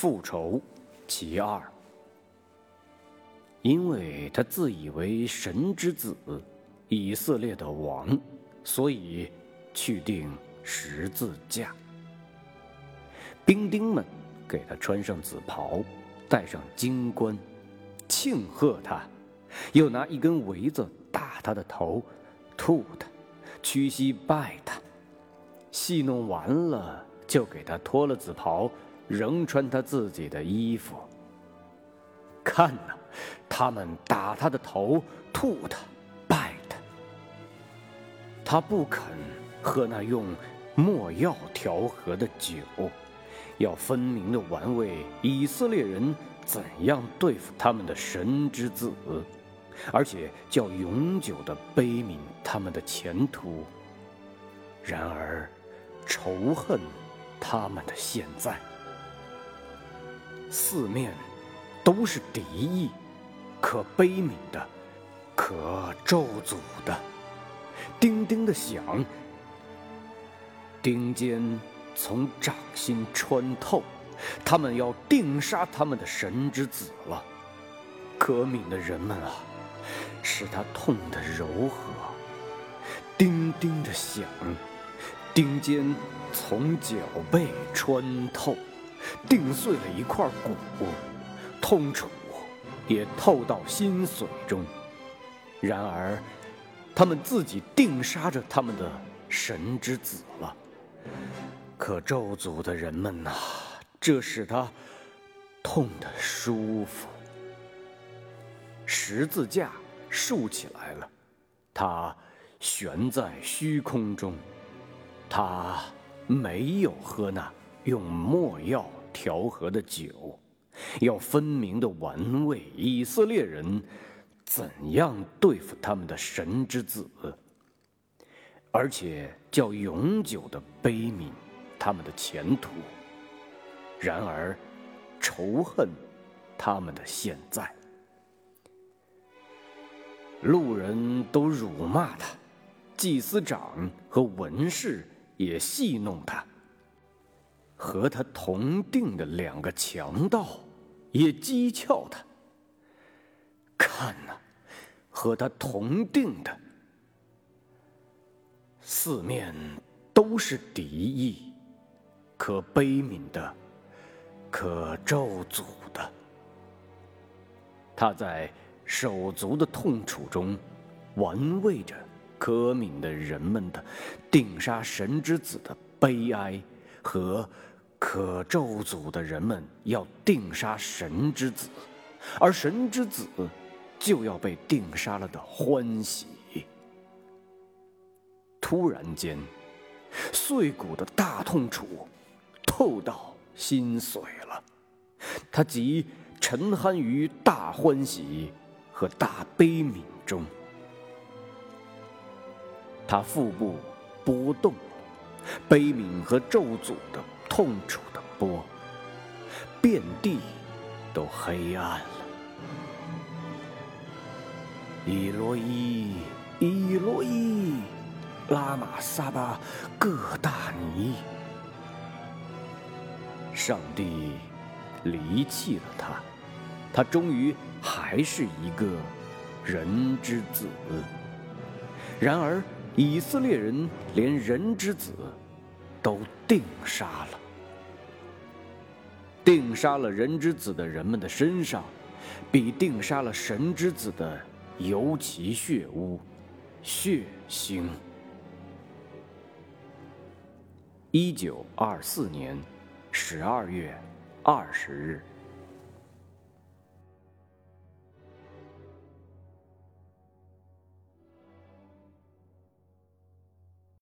复仇其二。因为他自以为神之子，以色列的王，所以去定十字架。兵丁们给他穿上紫袍，戴上金冠，庆贺他，又拿一根苇子打他的头，吐他，屈膝拜他。戏弄完了，就给他脱了紫袍，仍穿他自己的衣服。看呐，他们打他的头，吐他，拜他。他不肯喝那用墨药调和的酒，要分明的玩味以色列人怎样对付他们的神之子，而且叫永久的悲悯他们的前途。然而，仇恨他们的现在，四面。都是敌意，可悲悯的，可咒诅的。叮叮的响，钉尖从掌心穿透，他们要定杀他们的神之子了。可悯的人们啊，使他痛得柔和。叮叮的响，钉尖从脚背穿透，钉碎了一块骨。痛楚也透到心髓中，然而，他们自己定杀着他们的神之子了。可咒诅的人们呐，这使他痛得舒服。十字架竖起来了，它悬在虚空中，他没有喝那用墨药调和的酒。要分明的玩味以色列人怎样对付他们的神之子，而且叫永久的悲悯他们的前途。然而，仇恨他们的现在，路人都辱骂他，祭司长和文士也戏弄他，和他同定的两个强盗。也讥诮他。看呐，和他同定的，四面都是敌意，可悲悯的，可咒诅的。他在手足的痛楚中，玩味着可悯的人们的定杀神之子的悲哀和。可咒诅的人们要定杀神之子，而神之子就要被定杀了的欢喜。突然间，碎骨的大痛楚透到心髓了，他即沉酣于大欢喜和大悲悯中，他腹部波动，悲悯和咒诅的。痛楚的波，遍地都黑暗了。伊洛伊，伊洛伊，拉玛萨巴各大尼。上帝离弃了他，他终于还是一个人之子。然而，以色列人连人之子。都定杀了，定杀了人之子的人们的身上，比定杀了神之子的尤其血污、血腥。一九二四年十二月二十日。